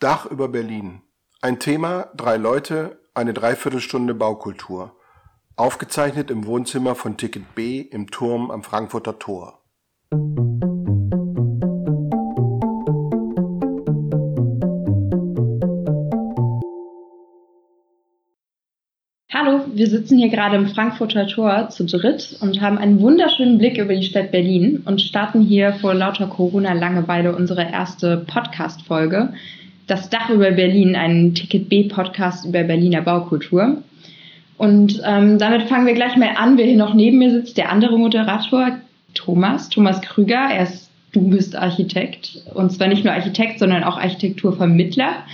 Dach über Berlin. Ein Thema, drei Leute, eine Dreiviertelstunde Baukultur. Aufgezeichnet im Wohnzimmer von Ticket B im Turm am Frankfurter Tor. Hallo, wir sitzen hier gerade im Frankfurter Tor zu dritt und haben einen wunderschönen Blick über die Stadt Berlin und starten hier vor lauter Corona-Langeweile unsere erste Podcast-Folge. Das Dach über Berlin, ein Ticket B-Podcast über Berliner Baukultur. Und ähm, damit fangen wir gleich mal an. Wer hier noch neben mir sitzt, der andere Moderator, Thomas, Thomas Krüger. Er ist, du bist Architekt. Und zwar nicht nur Architekt, sondern auch Architekturvermittler.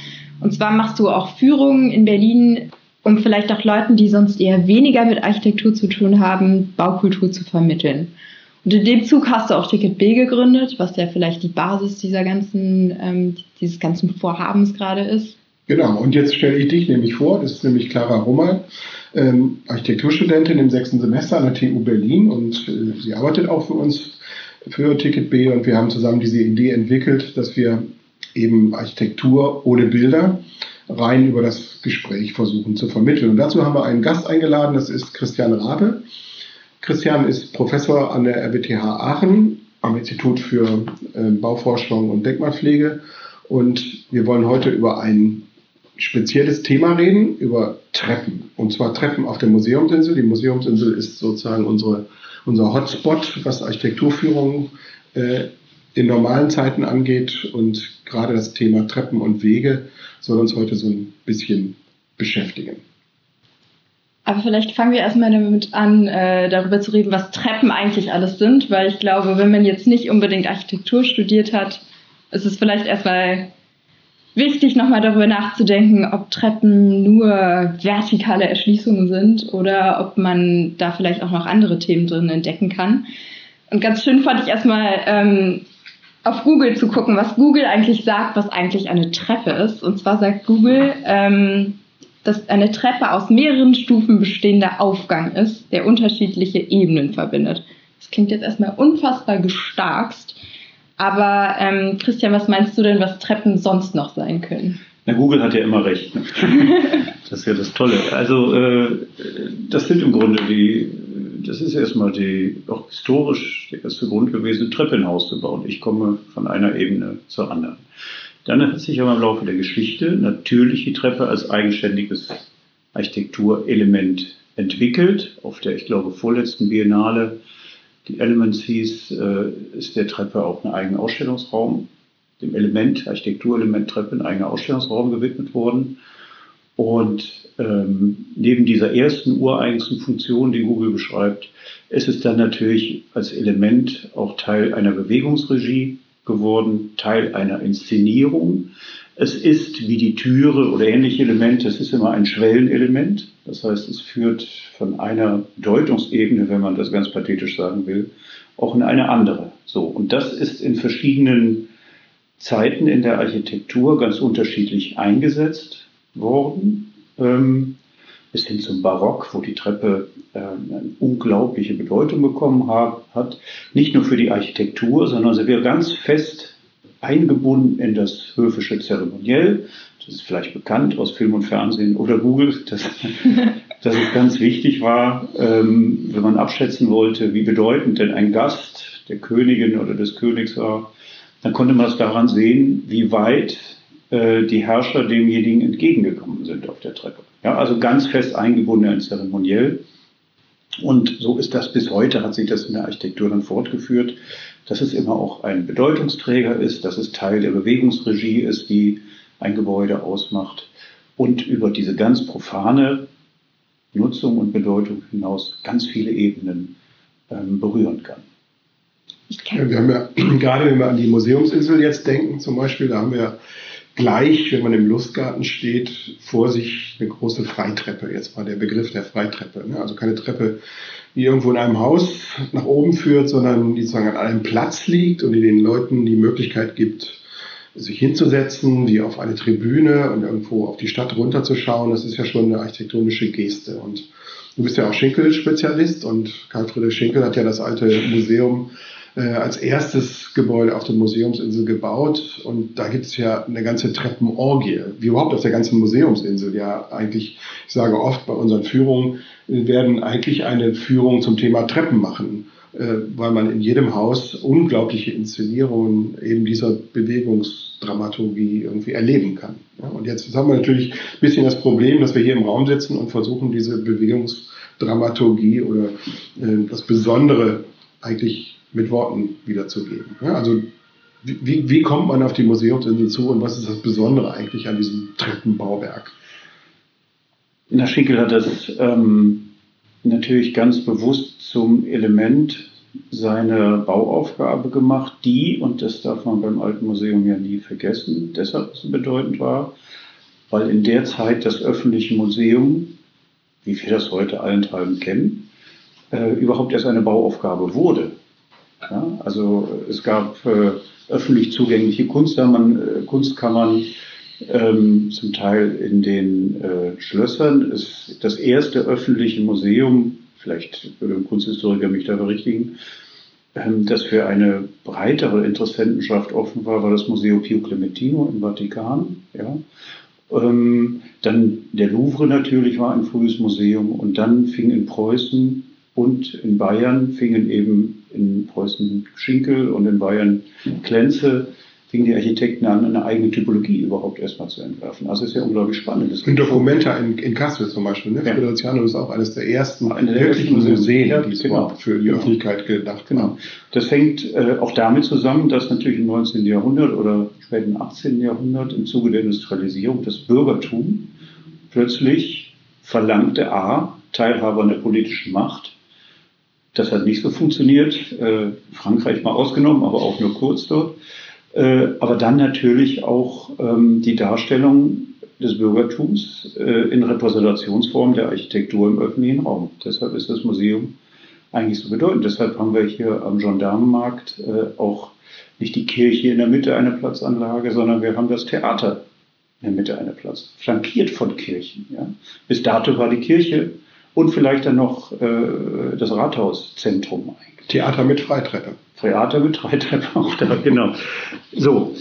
Und zwar machst du auch Führungen in Berlin, um vielleicht auch Leuten, die sonst eher weniger mit Architektur zu tun haben, Baukultur zu vermitteln. Und in dem Zug hast du auch Ticket B gegründet, was ja vielleicht die Basis dieser ganzen, ähm, dieses ganzen Vorhabens gerade ist. Genau, und jetzt stelle ich dich nämlich vor, das ist nämlich Clara Rummer, ähm, Architekturstudentin im sechsten Semester an der TU Berlin und äh, sie arbeitet auch für uns für Ticket B und wir haben zusammen diese Idee entwickelt, dass wir eben Architektur ohne Bilder rein über das Gespräch versuchen zu vermitteln. Und dazu haben wir einen Gast eingeladen, das ist Christian Rabe. Christian ist Professor an der RWTH Aachen am Institut für äh, Bauforschung und Denkmalpflege. Und wir wollen heute über ein spezielles Thema reden, über Treppen. Und zwar Treppen auf der Museumsinsel. Die Museumsinsel ist sozusagen unsere, unser Hotspot, was Architekturführung äh, in normalen Zeiten angeht. Und gerade das Thema Treppen und Wege soll uns heute so ein bisschen beschäftigen. Aber vielleicht fangen wir erstmal damit an, äh, darüber zu reden, was Treppen eigentlich alles sind, weil ich glaube, wenn man jetzt nicht unbedingt Architektur studiert hat, ist es vielleicht erstmal wichtig, nochmal darüber nachzudenken, ob Treppen nur vertikale Erschließungen sind oder ob man da vielleicht auch noch andere Themen drin entdecken kann. Und ganz schön fand ich erstmal ähm, auf Google zu gucken, was Google eigentlich sagt, was eigentlich eine Treppe ist. Und zwar sagt Google, ähm, dass eine Treppe aus mehreren Stufen bestehender Aufgang ist, der unterschiedliche Ebenen verbindet. Das klingt jetzt erstmal unfassbar gestarkst, aber ähm, Christian, was meinst du denn, was Treppen sonst noch sein können? Na, Google hat ja immer recht. Ne? Das ist ja das Tolle. Also äh, das sind im Grunde die, das ist erstmal die, auch historisch der erste Grund gewesen, Treppe in Haus zu bauen. Ich komme von einer Ebene zur anderen. Dann hat sich aber im Laufe der Geschichte natürlich die Treppe als eigenständiges Architekturelement entwickelt. Auf der, ich glaube, vorletzten Biennale, die Elements hieß, äh, ist der Treppe auch ein eigener Ausstellungsraum, dem Element, Architekturelement Treppe, ein eigener Ausstellungsraum gewidmet worden. Und ähm, neben dieser ersten ureigensten Funktion, die Google beschreibt, ist es dann natürlich als Element auch Teil einer Bewegungsregie geworden, Teil einer Inszenierung. Es ist wie die Türe oder ähnliche Elemente, es ist immer ein Schwellenelement. Das heißt, es führt von einer Deutungsebene, wenn man das ganz pathetisch sagen will, auch in eine andere. So. Und das ist in verschiedenen Zeiten in der Architektur ganz unterschiedlich eingesetzt worden. Ähm, bis hin zum Barock, wo die Treppe äh, eine unglaubliche Bedeutung bekommen hat. Nicht nur für die Architektur, sondern sie wird ganz fest eingebunden in das höfische Zeremoniell. Das ist vielleicht bekannt aus Film und Fernsehen oder Google, dass, dass es ganz wichtig war, ähm, wenn man abschätzen wollte, wie bedeutend denn ein Gast der Königin oder des Königs war, dann konnte man es daran sehen, wie weit äh, die Herrscher demjenigen entgegengekommen sind auf der Treppe. Ja, also ganz fest eingebunden in Zeremoniell. Und so ist das bis heute, hat sich das in der Architektur dann fortgeführt, dass es immer auch ein Bedeutungsträger ist, dass es Teil der Bewegungsregie ist, die ein Gebäude ausmacht und über diese ganz profane Nutzung und Bedeutung hinaus ganz viele Ebenen ähm, berühren kann. Ja, wir haben ja, gerade wenn wir an die Museumsinsel jetzt denken, zum Beispiel, da haben wir gleich, wenn man im Lustgarten steht, vor sich eine große Freitreppe. Jetzt mal der Begriff der Freitreppe. Ne? Also keine Treppe, die irgendwo in einem Haus nach oben führt, sondern die sozusagen an einem Platz liegt und die den Leuten die Möglichkeit gibt, sich hinzusetzen, wie auf eine Tribüne und irgendwo auf die Stadt runterzuschauen. Das ist ja schon eine architektonische Geste. Und du bist ja auch Schinkel-Spezialist und Karl Friedrich Schinkel hat ja das alte Museum äh, als erstes Gebäude auf der Museumsinsel gebaut. Und da gibt es ja eine ganze Treppenorgie, wie überhaupt auf der ganzen Museumsinsel. Ja, eigentlich, ich sage oft bei unseren Führungen, wir werden eigentlich eine Führung zum Thema Treppen machen, äh, weil man in jedem Haus unglaubliche Inszenierungen eben dieser Bewegungsdramaturgie irgendwie erleben kann. Und jetzt haben wir natürlich ein bisschen das Problem, dass wir hier im Raum sitzen und versuchen, diese Bewegungsdramaturgie oder äh, das Besondere eigentlich mit Worten wiederzugeben. Ja, also wie, wie kommt man auf die Museumsinsel zu und was ist das Besondere eigentlich an diesem Treppenbauwerk? Na, Schickel hat das ähm, natürlich ganz bewusst zum Element seiner Bauaufgabe gemacht, die, und das darf man beim Alten Museum ja nie vergessen, deshalb so bedeutend war, weil in der Zeit das öffentliche Museum, wie wir das heute allenthalben kennen, äh, überhaupt erst eine Bauaufgabe wurde. Ja, also es gab äh, öffentlich zugängliche Kunstkammern, äh, Kunstkammern ähm, zum Teil in den äh, Schlössern. Es, das erste öffentliche Museum, vielleicht würde ein Kunsthistoriker mich da berichtigen, ähm, das für eine breitere Interessentenschaft offen war, war das Museo Pio Clementino im Vatikan. Ja. Ähm, dann der Louvre natürlich war ein frühes Museum und dann fing in Preußen und in Bayern fingen eben in Preußen Schinkel und in Bayern Klenze fingen die Architekten an, eine eigene Typologie überhaupt erstmal zu entwerfen. Also ist ja unglaublich spannend. Das in Documenta in, in Kassel zum Beispiel, ne? Ja. Frideriziano ist auch eines der ersten Eine der wirklichen Museen, ja, die es genau. für die Öffentlichkeit gedacht Genau. Das fängt äh, auch damit zusammen, dass natürlich im 19. Jahrhundert oder späten 18. Jahrhundert im Zuge der Industrialisierung das Bürgertum plötzlich verlangte A, Teilhabe an der politischen Macht, das hat nicht so funktioniert, äh, Frankreich mal ausgenommen, aber auch nur kurz dort. Äh, aber dann natürlich auch ähm, die Darstellung des Bürgertums äh, in Repräsentationsform der Architektur im öffentlichen Raum. Deshalb ist das Museum eigentlich so bedeutend. Deshalb haben wir hier am Gendarmenmarkt äh, auch nicht die Kirche in der Mitte einer Platzanlage, sondern wir haben das Theater in der Mitte einer Platz, flankiert von Kirchen. Ja. Bis dato war die Kirche und vielleicht dann noch äh, das Rathauszentrum eigentlich. Theater mit Freitreppe. Theater mit Freitreppe auch da, genau. So,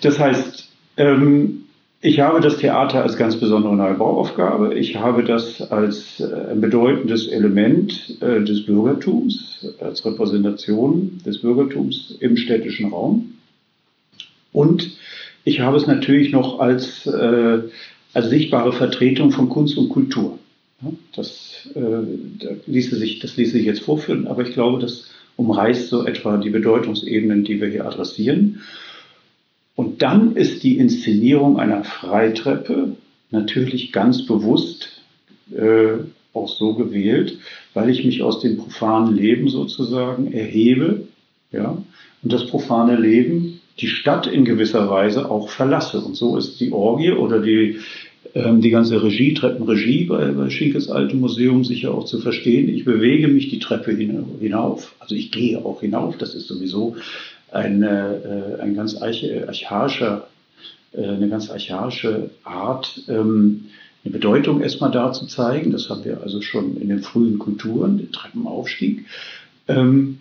das heißt, ähm, ich habe das Theater als ganz besondere neue Bauaufgabe. Ich habe das als äh, ein bedeutendes Element äh, des Bürgertums, als Repräsentation des Bürgertums im städtischen Raum. Und ich habe es natürlich noch als, äh, als sichtbare Vertretung von Kunst und Kultur. Das, äh, ließe sich, das ließe sich jetzt vorführen, aber ich glaube, das umreißt so etwa die Bedeutungsebenen, die wir hier adressieren. Und dann ist die Inszenierung einer Freitreppe natürlich ganz bewusst äh, auch so gewählt, weil ich mich aus dem profanen Leben sozusagen erhebe, ja, und das profane Leben die Stadt in gewisser Weise auch verlasse. Und so ist die Orgie oder die die ganze Regie, Treppenregie bei, bei Schinkes Altem Museum sicher auch zu verstehen. Ich bewege mich die Treppe hinauf, also ich gehe auch hinauf, das ist sowieso ein, äh, ein ganz archaischer, äh, eine ganz archaische Art, ähm, eine Bedeutung erstmal da zu zeigen. Das haben wir also schon in den frühen Kulturen, den Treppenaufstieg. Ähm,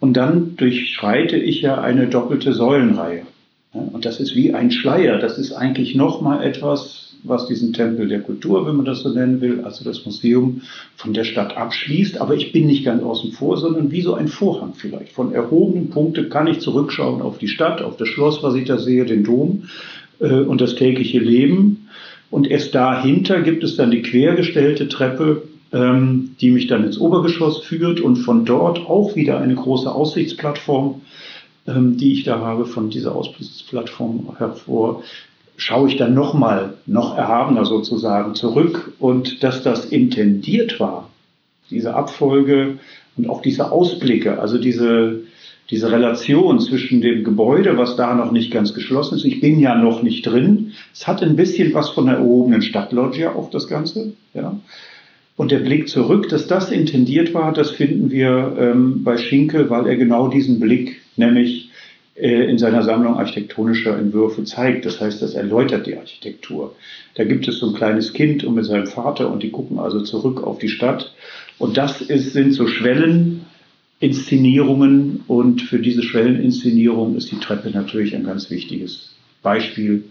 und dann durchschreite ich ja eine doppelte Säulenreihe. Und das ist wie ein Schleier. Das ist eigentlich nochmal etwas, was diesen Tempel der Kultur, wenn man das so nennen will, also das Museum von der Stadt abschließt. Aber ich bin nicht ganz außen vor, sondern wie so ein Vorhang vielleicht. Von erhobenen Punkten kann ich zurückschauen auf die Stadt, auf das Schloss, was ich da sehe, den Dom äh, und das tägliche Leben. Und erst dahinter gibt es dann die quergestellte Treppe, ähm, die mich dann ins Obergeschoss führt und von dort auch wieder eine große Aussichtsplattform, ähm, die ich da habe, von dieser Aussichtsplattform hervor, schaue ich dann nochmal, noch erhabener sozusagen zurück und dass das intendiert war, diese Abfolge und auch diese Ausblicke, also diese, diese Relation zwischen dem Gebäude, was da noch nicht ganz geschlossen ist. Ich bin ja noch nicht drin. Es hat ein bisschen was von der erhobenen Stadtloggia auch das Ganze. Ja. Und der Blick zurück, dass das intendiert war, das finden wir ähm, bei Schinkel, weil er genau diesen Blick, nämlich in seiner Sammlung architektonischer Entwürfe zeigt. Das heißt, das erläutert die Architektur. Da gibt es so ein kleines Kind und mit seinem Vater und die gucken also zurück auf die Stadt. Und das ist, sind so Schwellen, Inszenierungen und für diese Schwelleninszenierung ist die Treppe natürlich ein ganz wichtiges Beispiel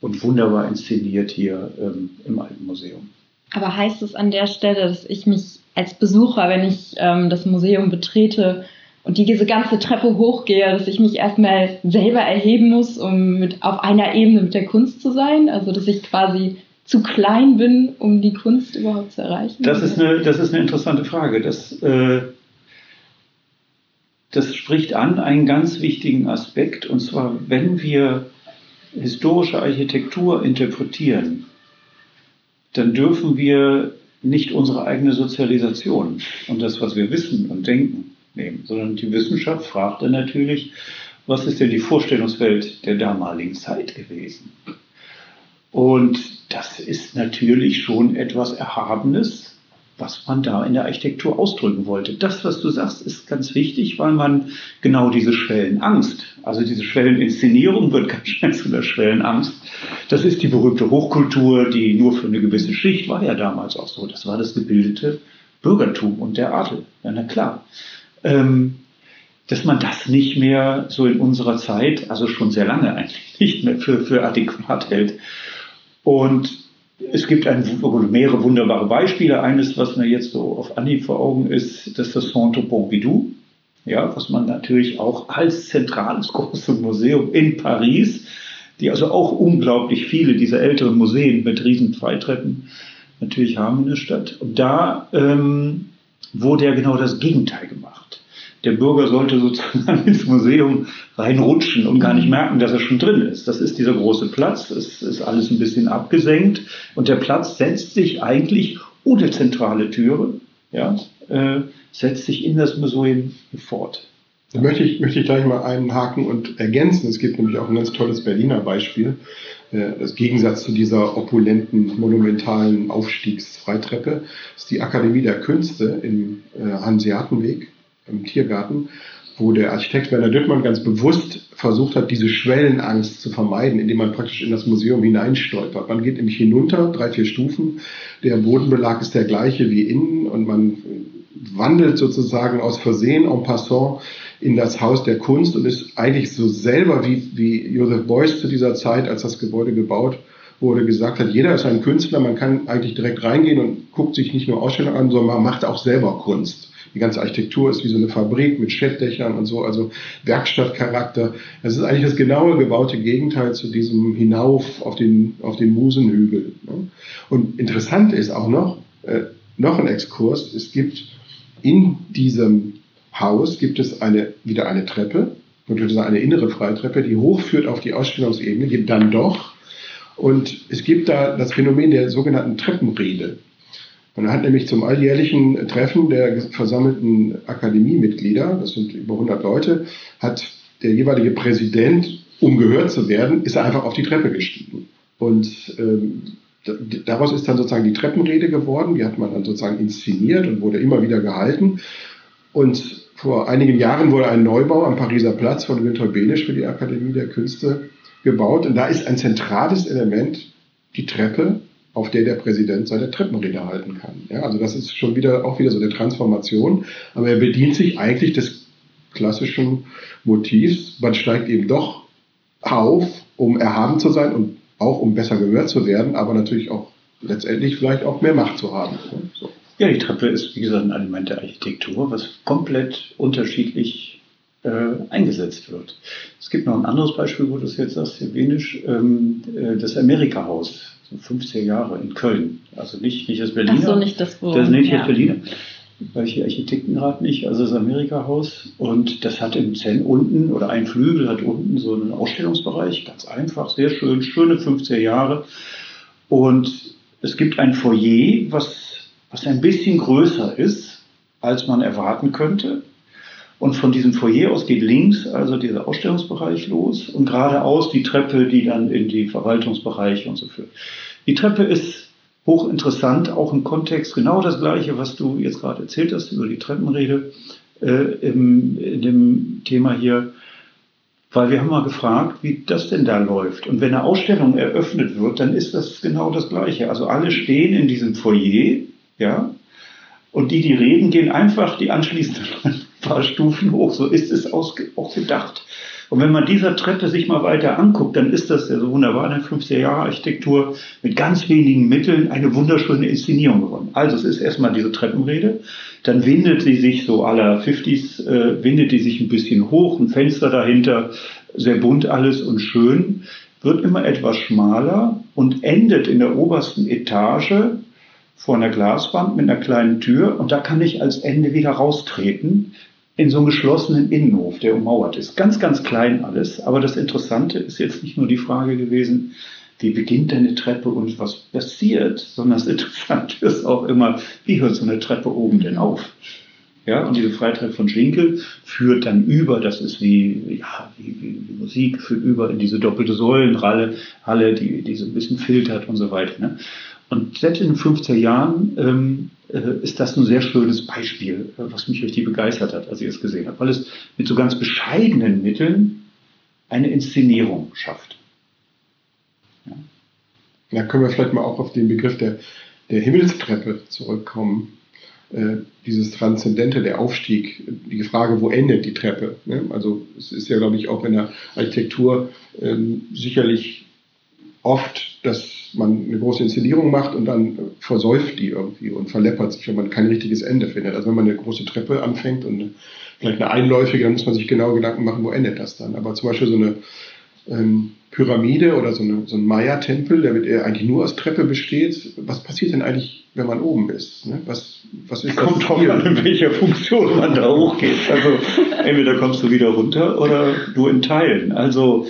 und wunderbar inszeniert hier ähm, im Alten Museum. Aber heißt es an der Stelle, dass ich mich als Besucher, wenn ich ähm, das Museum betrete und diese ganze Treppe hochgehe, dass ich mich erstmal selber erheben muss, um mit auf einer Ebene mit der Kunst zu sein? Also dass ich quasi zu klein bin, um die Kunst überhaupt zu erreichen? Das ist eine, das ist eine interessante Frage. Das, äh, das spricht an einen ganz wichtigen Aspekt, und zwar, wenn wir historische Architektur interpretieren, dann dürfen wir nicht unsere eigene Sozialisation und das, was wir wissen und denken, nehmen, sondern die Wissenschaft fragt dann natürlich, was ist denn die Vorstellungswelt der damaligen Zeit gewesen? Und das ist natürlich schon etwas Erhabenes, was man da in der Architektur ausdrücken wollte. Das, was du sagst, ist ganz wichtig, weil man genau diese Schwellenangst, also diese Schwelleninszenierung wird ganz schnell zu der Schwellenangst. Das ist die berühmte Hochkultur, die nur für eine gewisse Schicht war ja damals auch so. Das war das gebildete Bürgertum und der Adel. Ja, na klar. Ähm, dass man das nicht mehr so in unserer Zeit, also schon sehr lange eigentlich nicht mehr für, für adäquat hält. Und es gibt ein, mehrere wunderbare Beispiele. Eines, was mir jetzt so auf Anhieb vor Augen ist, das ist das Centre Pompidou, ja, was man natürlich auch als zentrales großes Museum in Paris, die also auch unglaublich viele dieser älteren Museen mit riesen Freitreppen natürlich haben in der Stadt. Und da ähm, wurde ja genau das Gegenteil gemacht der Bürger sollte sozusagen ins Museum reinrutschen und gar nicht merken, dass er schon drin ist. Das ist dieser große Platz, es ist alles ein bisschen abgesenkt und der Platz setzt sich eigentlich ohne zentrale Türe, ja, äh, setzt sich in das Museum fort. Da möchte ich, möchte ich gleich mal einhaken und ergänzen. Es gibt nämlich auch ein ganz tolles Berliner Beispiel. Äh, das Gegensatz zu dieser opulenten, monumentalen Aufstiegsfreitreppe ist die Akademie der Künste im äh, Hanseatenweg im Tiergarten, wo der Architekt Werner Düttmann ganz bewusst versucht hat, diese Schwellenangst zu vermeiden, indem man praktisch in das Museum hineinstolpert. Man geht nämlich hinunter, drei, vier Stufen, der Bodenbelag ist der gleiche wie innen und man wandelt sozusagen aus Versehen en passant in das Haus der Kunst und ist eigentlich so selber wie, wie Joseph Beuys zu dieser Zeit, als das Gebäude gebaut wurde, gesagt hat, jeder ist ein Künstler, man kann eigentlich direkt reingehen und guckt sich nicht nur Ausstellungen an, sondern man macht auch selber Kunst. Die ganze Architektur ist wie so eine Fabrik mit Schäddächern und so, also Werkstattcharakter. Das ist eigentlich das genaue gebaute Gegenteil zu diesem Hinauf auf den, auf den Musenhügel. Ne? Und interessant ist auch noch, äh, noch ein Exkurs, es gibt in diesem Haus gibt es eine, wieder eine Treppe, natürlich eine innere Freitreppe, die hochführt auf die Ausstellungsebene, gibt dann doch. Und es gibt da das Phänomen der sogenannten Treppenrede. Man hat nämlich zum alljährlichen Treffen der versammelten Akademiemitglieder, das sind über 100 Leute, hat der jeweilige Präsident, um gehört zu werden, ist er einfach auf die Treppe gestiegen. Und ähm, daraus ist dann sozusagen die Treppenrede geworden, die hat man dann sozusagen inszeniert und wurde immer wieder gehalten. Und vor einigen Jahren wurde ein Neubau am Pariser Platz von Günter Benisch für die Akademie der Künste gebaut. Und da ist ein zentrales Element die Treppe, auf der der Präsident seine Treppenrede halten kann. Ja, also das ist schon wieder auch wieder so eine Transformation, aber er bedient sich eigentlich des klassischen Motivs. Man steigt eben doch auf, um erhaben zu sein und auch um besser gehört zu werden, aber natürlich auch letztendlich vielleicht auch mehr Macht zu haben. So. Ja, die Treppe ist, wie gesagt, ein Element der Architektur, was komplett unterschiedlich äh, eingesetzt wird. Es gibt noch ein anderes Beispiel, wo du es jetzt sagst, Hebenisch, ähm, äh, das Amerika-Haus 50er Jahre in Köln. Also nicht, nicht das Berliner. Ach so, nicht das, wo, Das ist nicht ja. das Berliner. Weil ich Architektenrat nicht, also das Amerika-Haus. Und das hat im Zen unten, oder ein Flügel hat unten so einen Ausstellungsbereich, ganz einfach, sehr schön, schöne 50er Jahre. Und es gibt ein Foyer, was, was ein bisschen größer ist, als man erwarten könnte. Und von diesem Foyer aus geht links also dieser Ausstellungsbereich los und geradeaus die Treppe, die dann in die Verwaltungsbereiche und so führt. Die Treppe ist hochinteressant, auch im Kontext genau das Gleiche, was du jetzt gerade erzählt hast über die Treppenrede äh, im, in dem Thema hier. Weil wir haben mal gefragt, wie das denn da läuft. Und wenn eine Ausstellung eröffnet wird, dann ist das genau das Gleiche. Also alle stehen in diesem Foyer, ja, und die, die reden, gehen einfach die anschließenden paar Stufen hoch. So ist es auch gedacht. Und wenn man dieser Treppe sich mal weiter anguckt, dann ist das ja so wunderbar in der 50er Jahre Architektur mit ganz wenigen Mitteln eine wunderschöne Inszenierung geworden. Also es ist erstmal diese Treppenrede, dann windet sie sich so aller 50s, äh, windet die sich ein bisschen hoch, ein Fenster dahinter, sehr bunt alles und schön, wird immer etwas schmaler und endet in der obersten Etage vor einer Glaswand mit einer kleinen Tür und da kann ich als Ende wieder raustreten in so einem geschlossenen Innenhof, der ummauert ist. Ganz, ganz klein alles. Aber das Interessante ist jetzt nicht nur die Frage gewesen, wie beginnt denn eine Treppe und was passiert, sondern das Interessante ist auch immer, wie hört so eine Treppe oben denn auf? Ja, und diese Freitreppe von Schinkel führt dann über, das ist wie, ja, wie, wie, Musik, führt über in diese doppelte Säulenhalle, Halle, die, die so ein bisschen filtert und so weiter. Ne? Und selbst in den 50er Jahren ähm, äh, ist das ein sehr schönes Beispiel, äh, was mich richtig begeistert hat, als ich es gesehen habe, weil es mit so ganz bescheidenen Mitteln eine Inszenierung schafft. Ja. Da können wir vielleicht mal auch auf den Begriff der, der Himmelstreppe zurückkommen. Äh, dieses Transzendente, der Aufstieg, die Frage, wo endet die Treppe? Ne? Also es ist ja, glaube ich, auch in der Architektur ähm, sicherlich oft, dass man eine große Inszenierung macht und dann versäuft die irgendwie und verleppert sich, wenn man kein richtiges Ende findet. Also wenn man eine große Treppe anfängt und vielleicht eine einläufige, dann muss man sich genau Gedanken machen, wo endet das dann. Aber zum Beispiel so eine ähm, Pyramide oder so, eine, so ein Maya-Tempel, der mit, eigentlich nur aus Treppe besteht. Was passiert denn eigentlich, wenn man oben ist? Ne? Was, was ist Kommt drauf an, in welcher Funktion man da hochgeht. Also entweder kommst du wieder runter oder du in Teilen. Also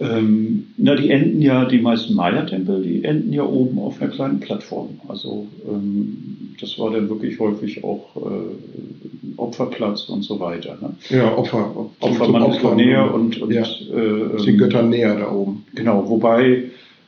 ähm, na, die enden ja, die meisten Maya-Tempel, die enden ja oben auf einer kleinen Plattform. Also ähm, das war dann wirklich häufig auch äh, Opferplatz und so weiter. Ne? Ja, Opfer. Opfer, man ist da näher und, und ja, äh, die Götter näher da oben. Genau, wobei,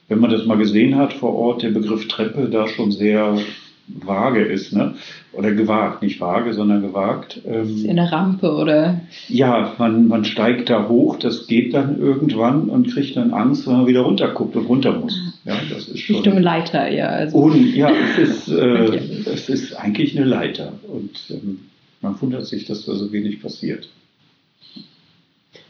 wenn man das mal gesehen hat vor Ort, der Begriff Treppe da schon sehr vage ist, ne? Oder gewagt, nicht vage, sondern gewagt. Ähm, ist eine Rampe, oder? Ja, man, man steigt da hoch, das geht dann irgendwann und kriegt dann Angst, wenn man wieder runterguckt und runter muss. Ja, das ist schon, Richtung Leiter, ja. Also. Und, ja, es ist, äh, okay. es ist eigentlich eine Leiter. Und ähm, man wundert sich, dass da so wenig passiert.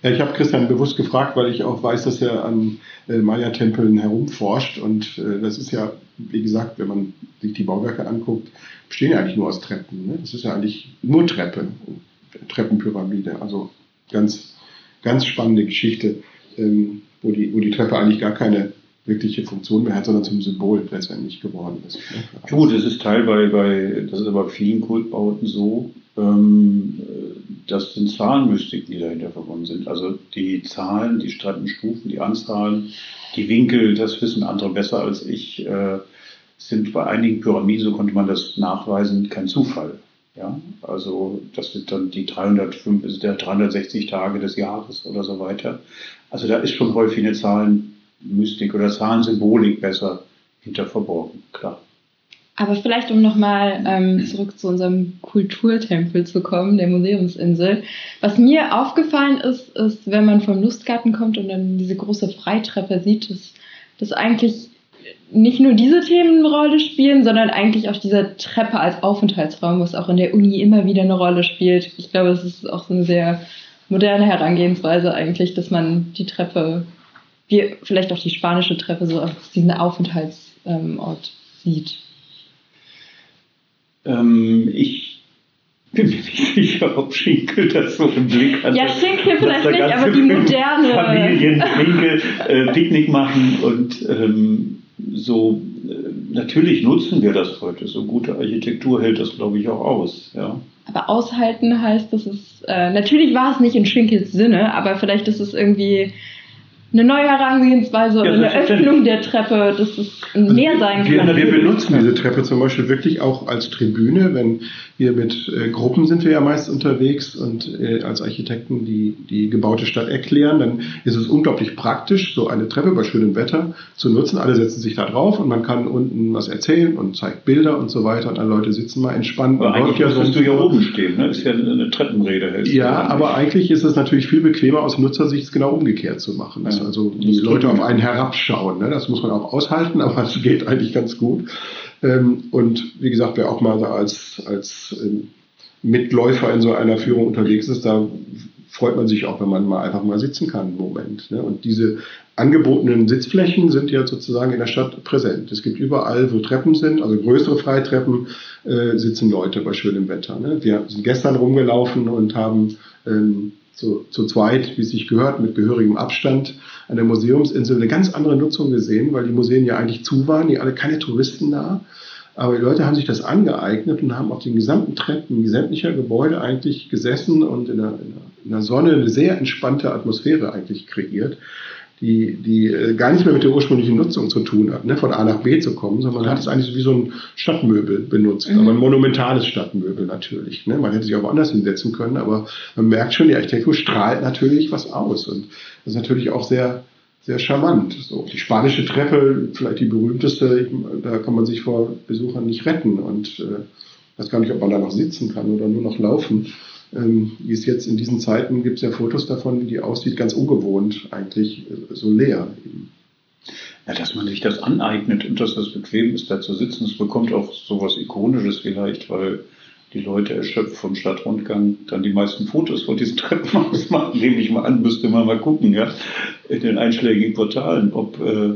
Ja, ich habe Christian bewusst gefragt, weil ich auch weiß, dass er an äh, Maya-Tempeln herumforscht. Und äh, das ist ja, wie gesagt, wenn man sich die Bauwerke anguckt, bestehen ja eigentlich nur aus Treppen. Ne? Das ist ja eigentlich nur Treppe, Treppenpyramide. Also ganz, ganz spannende Geschichte, ähm, wo, die, wo die Treppe eigentlich gar keine wirkliche Funktion mehr hat, sondern zum Symbol letztendlich geworden ist. Gut, das ist Teil bei, bei, das ist aber vielen Kultbauten so, ähm, das sind Zahlenmystiken, die dahinter verbunden sind. Also die Zahlen, die Treppenstufen, die Anzahlen, die Winkel, das wissen andere besser als ich, äh, sind bei einigen Pyramiden, so konnte man das nachweisen, kein Zufall. Ja, also das sind dann die 305, ist der 360 Tage des Jahres oder so weiter. Also da ist schon häufig eine Zahlenmystik oder Zahlensymbolik besser hinter verborgen, klar. Aber vielleicht, um nochmal ähm, zurück zu unserem Kulturtempel zu kommen, der Museumsinsel. Was mir aufgefallen ist, ist, wenn man vom Lustgarten kommt und dann diese große Freitreppe sieht, dass, dass eigentlich nicht nur diese Themen eine Rolle spielen, sondern eigentlich auch diese Treppe als Aufenthaltsraum, was auch in der Uni immer wieder eine Rolle spielt. Ich glaube, es ist auch so eine sehr moderne Herangehensweise eigentlich, dass man die Treppe, wie vielleicht auch die spanische Treppe, so als diesen Aufenthaltsort ähm, sieht. Ähm, ich bin mir nicht sicher, ob Schinkel das so im Blick hat. Ja, Schinkel vielleicht nicht, aber die moderne. Familien, Winkel, äh, Picknick machen und ähm, so. Äh, natürlich nutzen wir das heute. So gute Architektur hält das, glaube ich, auch aus. Ja. Aber aushalten heißt, dass es. Äh, natürlich war es nicht in Schinkels Sinne, aber vielleicht ist es irgendwie eine neue Herangehensweise oder eine Öffnung der Treppe, dass es mehr sein kann. Wir, wir benutzen diese Treppe zum Beispiel wirklich auch als Tribüne, wenn wir mit äh, Gruppen sind wir ja meist unterwegs und äh, als Architekten die, die gebaute Stadt erklären, dann ist es unglaublich praktisch, so eine Treppe bei schönem Wetter zu nutzen. Alle setzen sich da drauf und man kann unten was erzählen und zeigt Bilder und so weiter und alle Leute sitzen mal entspannt. Aber eigentlich ja du ja oben stehen, ne? ist ja eine Treppenrede. Ja, aber eigentlich ist es natürlich viel bequemer aus Nutzersicht genau umgekehrt zu machen. Ja also die Leute auf einen herabschauen. Ne? Das muss man auch aushalten, aber es geht eigentlich ganz gut. Ähm, und wie gesagt, wer auch mal als, als ähm, Mitläufer in so einer Führung unterwegs ist, da freut man sich auch, wenn man mal einfach mal sitzen kann im Moment. Ne? Und diese angebotenen Sitzflächen sind ja sozusagen in der Stadt präsent. Es gibt überall, wo Treppen sind, also größere Freitreppen, äh, sitzen Leute bei schönem Wetter. Ne? Wir sind gestern rumgelaufen und haben ähm, zu, zu zweit, wie es sich gehört, mit gehörigem Abstand an der Museumsinsel eine ganz andere Nutzung gesehen, weil die Museen ja eigentlich zu waren, die alle keine Touristen da. Aber die Leute haben sich das angeeignet und haben auf den gesamten Treppen sämtlicher Gebäude eigentlich gesessen und in der, in der Sonne eine sehr entspannte Atmosphäre eigentlich kreiert die, die äh, gar nichts mehr mit der ursprünglichen Nutzung zu tun hat, ne, von A nach B zu kommen, sondern man hat es eigentlich wie so ein Stadtmöbel benutzt, mhm. aber ein monumentales Stadtmöbel natürlich. Ne? Man hätte sich auch woanders hinsetzen können, aber man merkt schon, die Architektur strahlt natürlich was aus und das ist natürlich auch sehr, sehr charmant. So, die spanische Treppe, vielleicht die berühmteste, da kann man sich vor Besuchern nicht retten und äh, weiß gar nicht, ob man da noch sitzen kann oder nur noch laufen ähm, wie es jetzt in diesen Zeiten gibt es ja Fotos davon, wie die aussieht, ganz ungewohnt eigentlich, äh, so leer. Ja, dass man sich das aneignet und dass das bequem ist, da zu sitzen, es bekommt auch so was Ikonisches vielleicht, weil die Leute erschöpft vom Stadtrundgang dann die meisten Fotos von diesen Treppenhaus machen, nehme ich mal an, müsste man mal gucken, ja, in den einschlägigen Portalen, ob, äh,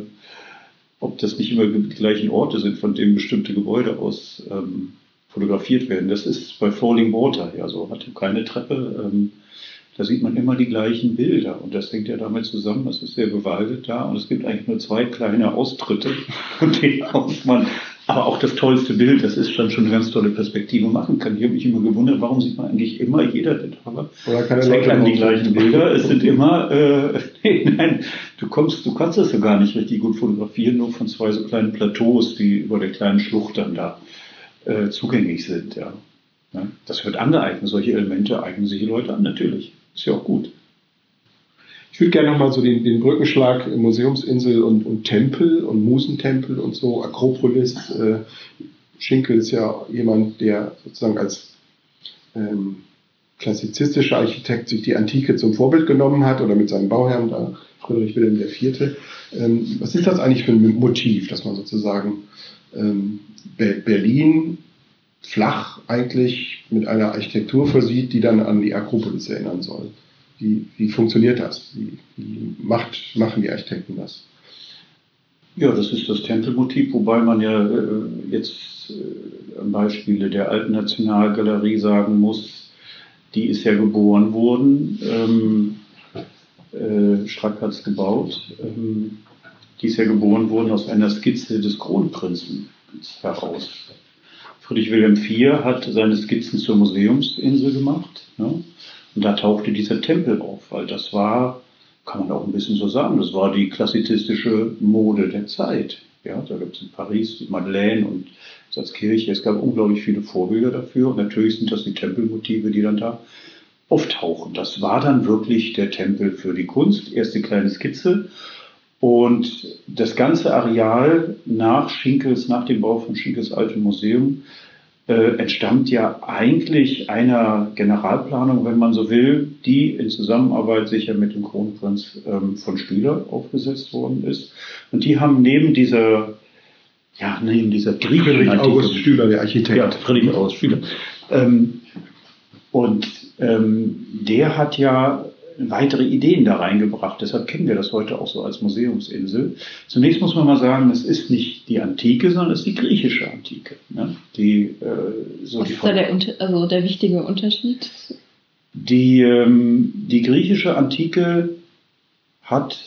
ob das nicht immer die gleichen Orte sind, von denen bestimmte Gebäude aus ähm, fotografiert werden. Das ist bei Falling Water ja so, hat keine Treppe. Ähm, da sieht man immer die gleichen Bilder und das hängt ja damit zusammen, es ist sehr bewaldet da und es gibt eigentlich nur zwei kleine Austritte, von denen aus man aber auch das tollste Bild, das ist dann schon eine ganz tolle Perspektive machen kann. Ich habe mich immer gewundert, warum sieht man eigentlich immer jeder den aber zeigt einem die gleichen Bilder. Es sind immer, äh, nein, du kommst, du kannst das ja gar nicht richtig gut fotografieren, nur von zwei so kleinen Plateaus, die über der kleinen Schlucht dann da äh, zugänglich sind. Ja. ja. Das wird angeeignet. Solche Elemente eignen sich die Leute an, natürlich. Ist ja auch gut. Ich würde gerne nochmal so den, den Brückenschlag Museumsinsel und, und Tempel und Musentempel und so, Akropolis. Äh, Schinkel ist ja jemand, der sozusagen als ähm, klassizistischer Architekt sich die Antike zum Vorbild genommen hat oder mit seinem Bauherrn, da Friedrich Wilhelm IV. Ähm, was ist das eigentlich für ein Motiv, dass man sozusagen ähm, Berlin flach eigentlich mit einer Architektur versieht, die dann an die Akropolis erinnern soll. Wie, wie funktioniert das? Wie, wie macht, machen die Architekten das? Ja, das ist das Tempelmotiv, wobei man ja äh, jetzt äh, Beispiele der Alten Nationalgalerie sagen muss, die ist ja geboren worden. Ähm, äh, Strack hat es gebaut. Ähm, die ist ja geboren worden aus einer Skizze des Kronprinzen heraus. Friedrich Wilhelm IV hat seine Skizzen zur Museumsinsel gemacht. Ne? Und da tauchte dieser Tempel auf, weil das war, kann man auch ein bisschen so sagen, das war die klassizistische Mode der Zeit. Ja, da gibt es in Paris die Madeleine und als Kirche. Es gab unglaublich viele Vorbilder dafür. Und natürlich sind das die Tempelmotive, die dann da auftauchen. Das war dann wirklich der Tempel für die Kunst. Erste kleine Skizze. Und das ganze Areal nach Schinkels, nach dem Bau von Schinkels Altem Museum, äh, entstammt ja eigentlich einer Generalplanung, wenn man so will, die in Zusammenarbeit sicher mit dem Kronprinz ähm, von Stühler aufgesetzt worden ist. Und die haben neben dieser, ja, neben dieser Friedrich August Stühler, der Architekt. Ja, Friedrich August Stühler. Ähm, und ähm, der hat ja weitere Ideen da reingebracht. Deshalb kennen wir das heute auch so als Museumsinsel. Zunächst muss man mal sagen, es ist nicht die Antike, sondern es ist die griechische Antike. Ne? Die, äh, so Was die ist da der, also der wichtige Unterschied? Die, ähm, die griechische Antike hat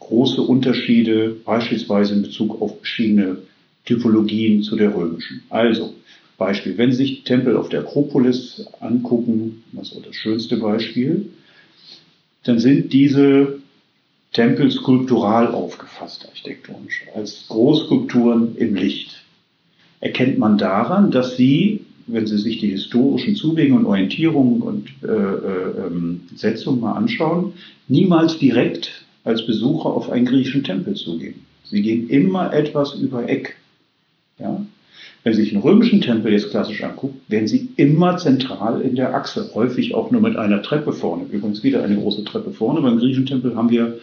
große Unterschiede, beispielsweise in Bezug auf verschiedene Typologien zu der römischen. Also, Beispiel, wenn Sie sich Tempel auf der Akropolis angucken, das ist das schönste Beispiel, dann sind diese Tempel skulptural aufgefasst, architektonisch, als Großskulpturen im Licht. Erkennt man daran, dass sie, wenn Sie sich die historischen Zugänge und Orientierungen und äh, äh, ähm, Setzungen mal anschauen, niemals direkt als Besucher auf einen griechischen Tempel zugehen. Sie gehen immer etwas über Eck. Ja? Wenn Sie sich einen römischen Tempel jetzt klassisch angucken, werden Sie immer zentral in der Achse, häufig auch nur mit einer Treppe vorne. Übrigens wieder eine große Treppe vorne. Beim griechischen Tempel haben wir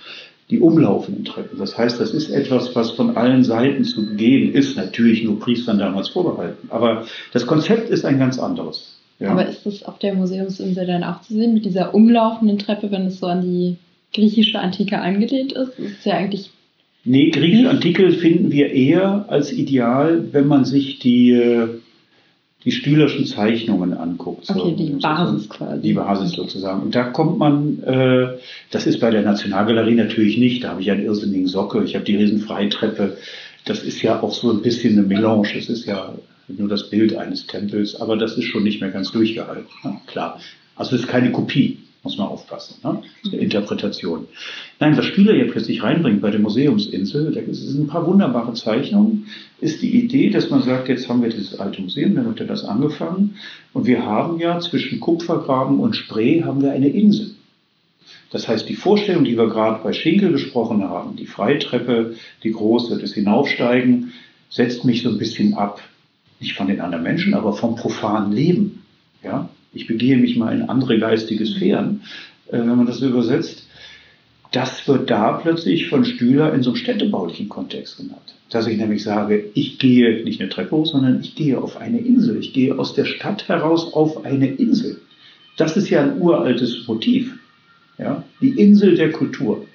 die umlaufenden Treppen. Das heißt, das ist etwas, was von allen Seiten zu gehen ist, natürlich nur Priestern damals vorbehalten. Aber das Konzept ist ein ganz anderes. Ja. Aber ist das auf der Museumsinsel dann auch zu sehen, mit dieser umlaufenden Treppe, wenn es so an die griechische Antike angelehnt ist? Das ist ja eigentlich. Nee, griechische Antike finden wir eher als ideal, wenn man sich die, äh, die stühlerschen Zeichnungen anguckt. Okay, die Basis quasi. Die Basis sozusagen. Und da kommt man, äh, das ist bei der Nationalgalerie natürlich nicht, da habe ich einen irrsinnigen Socke, ich habe die Riesenfreitreppe. Das ist ja auch so ein bisschen eine Melange. Es ist ja nur das Bild eines Tempels, aber das ist schon nicht mehr ganz durchgehalten. Ne? Klar. Also es ist keine Kopie, muss man aufpassen. Ne? Interpretation. Nein, was Stühler hier plötzlich reinbringt bei der Museumsinsel, da sind ein paar wunderbare Zeichnungen, ist die Idee, dass man sagt, jetzt haben wir dieses alte Museum, dann hat er das angefangen und wir haben ja zwischen Kupfergraben und Spree haben wir eine Insel. Das heißt, die Vorstellung, die wir gerade bei Schinkel besprochen haben, die Freitreppe, die große, das Hinaufsteigen, setzt mich so ein bisschen ab nicht von den anderen Menschen, aber vom profanen Leben. Ja? Ich begehe mich mal in andere geistige Sphären, äh, wenn man das übersetzt. Das wird da plötzlich von Stühler in so einem städtebaulichen Kontext genannt. Dass ich nämlich sage, ich gehe nicht eine Treppe hoch, sondern ich gehe auf eine Insel. Ich gehe aus der Stadt heraus auf eine Insel. Das ist ja ein uraltes Motiv. Ja? Die Insel der Kultur.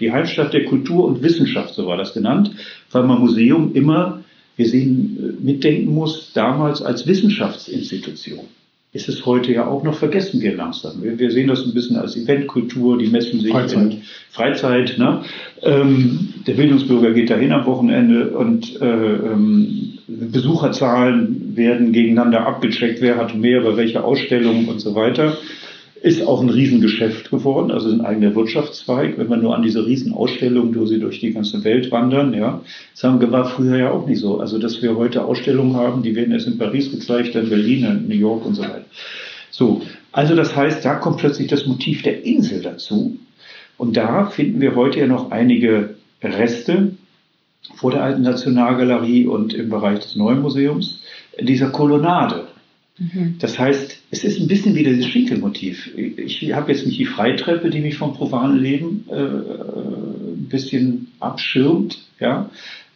Die Heimstatt der Kultur und Wissenschaft, so war das genannt, weil man Museum immer wir sehen, äh, mitdenken muss, damals als Wissenschaftsinstitution. Ist es heute ja auch noch, vergessen wir langsam. Wir, wir sehen das ein bisschen als Eventkultur, die messen sich Freizeit. in Freizeit. Ne? Ähm, der Bildungsbürger geht dahin am Wochenende und äh, ähm, Besucherzahlen werden gegeneinander abgecheckt, wer hat mehr, bei welcher Ausstellung und so weiter ist auch ein Riesengeschäft geworden, also ein eigener Wirtschaftszweig, wenn man nur an diese Riesenausstellungen, wo sie durch die ganze Welt wandern, ja. Das war früher ja auch nicht so. Also, dass wir heute Ausstellungen haben, die werden erst in Paris gezeigt, in Berlin, in New York und so weiter. So. Also, das heißt, da kommt plötzlich das Motiv der Insel dazu. Und da finden wir heute ja noch einige Reste vor der alten Nationalgalerie und im Bereich des Neuen Museums dieser Kolonnade. Mhm. Das heißt, es ist ein bisschen wie dieses Schinkelmotiv. Ich habe jetzt nicht die Freitreppe, die mich vom profanen Leben äh, ein bisschen abschirmt, ja,